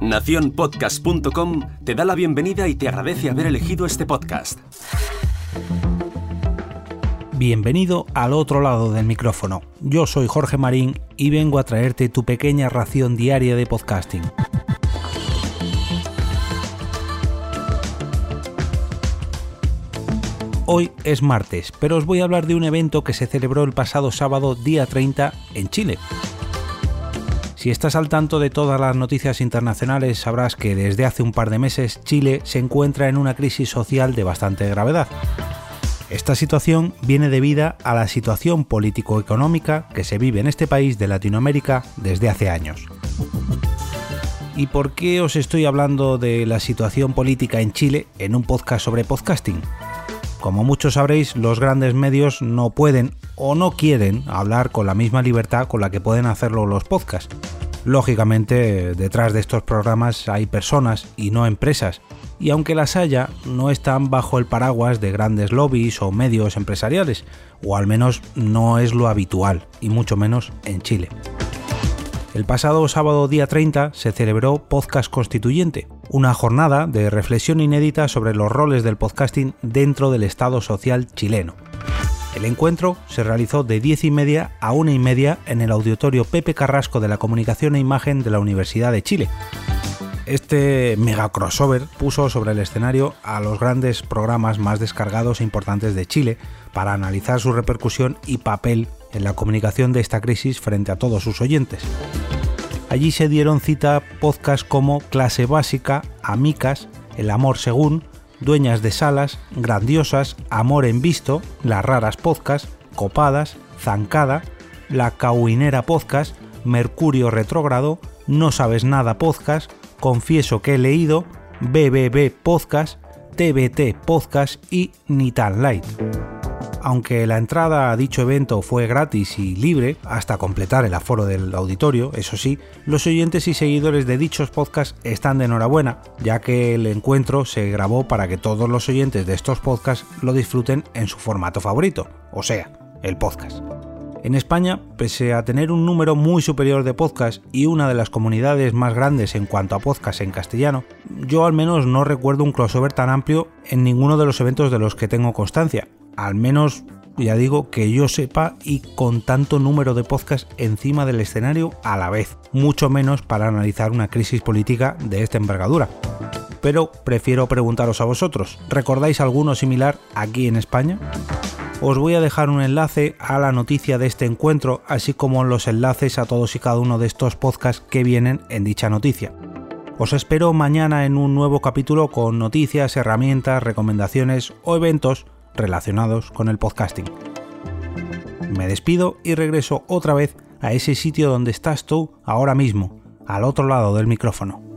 Naciónpodcast.com te da la bienvenida y te agradece haber elegido este podcast. Bienvenido al otro lado del micrófono. Yo soy Jorge Marín y vengo a traerte tu pequeña ración diaria de podcasting. Hoy es martes, pero os voy a hablar de un evento que se celebró el pasado sábado día 30 en Chile. Si estás al tanto de todas las noticias internacionales, sabrás que desde hace un par de meses Chile se encuentra en una crisis social de bastante gravedad. Esta situación viene debida a la situación político-económica que se vive en este país de Latinoamérica desde hace años. ¿Y por qué os estoy hablando de la situación política en Chile en un podcast sobre podcasting? Como muchos sabréis, los grandes medios no pueden o no quieren hablar con la misma libertad con la que pueden hacerlo los podcasts. Lógicamente, detrás de estos programas hay personas y no empresas, y aunque las haya, no están bajo el paraguas de grandes lobbies o medios empresariales, o al menos no es lo habitual, y mucho menos en Chile. El pasado sábado día 30 se celebró Podcast Constituyente, una jornada de reflexión inédita sobre los roles del podcasting dentro del Estado social chileno. El encuentro se realizó de 10 y media a 1 y media en el auditorio Pepe Carrasco de la Comunicación e Imagen de la Universidad de Chile. Este mega crossover puso sobre el escenario a los grandes programas más descargados e importantes de Chile para analizar su repercusión y papel en la comunicación de esta crisis frente a todos sus oyentes. Allí se dieron cita podcasts como Clase Básica, Amicas, El Amor Según, Dueñas de Salas, Grandiosas, Amor en Visto, Las Raras Podcast, Copadas, Zancada, La Cauinera Podcast, Mercurio Retrógrado, No Sabes Nada Podcast, Confieso que he leído, BBB Podcast, TBT Podcast y Ni Tan Light aunque la entrada a dicho evento fue gratis y libre hasta completar el aforo del auditorio, eso sí, los oyentes y seguidores de dichos podcasts están de enhorabuena, ya que el encuentro se grabó para que todos los oyentes de estos podcasts lo disfruten en su formato favorito, o sea, el podcast. En España, pese a tener un número muy superior de podcasts y una de las comunidades más grandes en cuanto a podcasts en castellano, yo al menos no recuerdo un crossover tan amplio en ninguno de los eventos de los que tengo constancia, al menos ya digo que yo sepa y con tanto número de podcasts encima del escenario a la vez, mucho menos para analizar una crisis política de esta envergadura. Pero prefiero preguntaros a vosotros, ¿recordáis alguno similar aquí en España? Os voy a dejar un enlace a la noticia de este encuentro, así como los enlaces a todos y cada uno de estos podcasts que vienen en dicha noticia. Os espero mañana en un nuevo capítulo con noticias, herramientas, recomendaciones o eventos relacionados con el podcasting. Me despido y regreso otra vez a ese sitio donde estás tú ahora mismo, al otro lado del micrófono.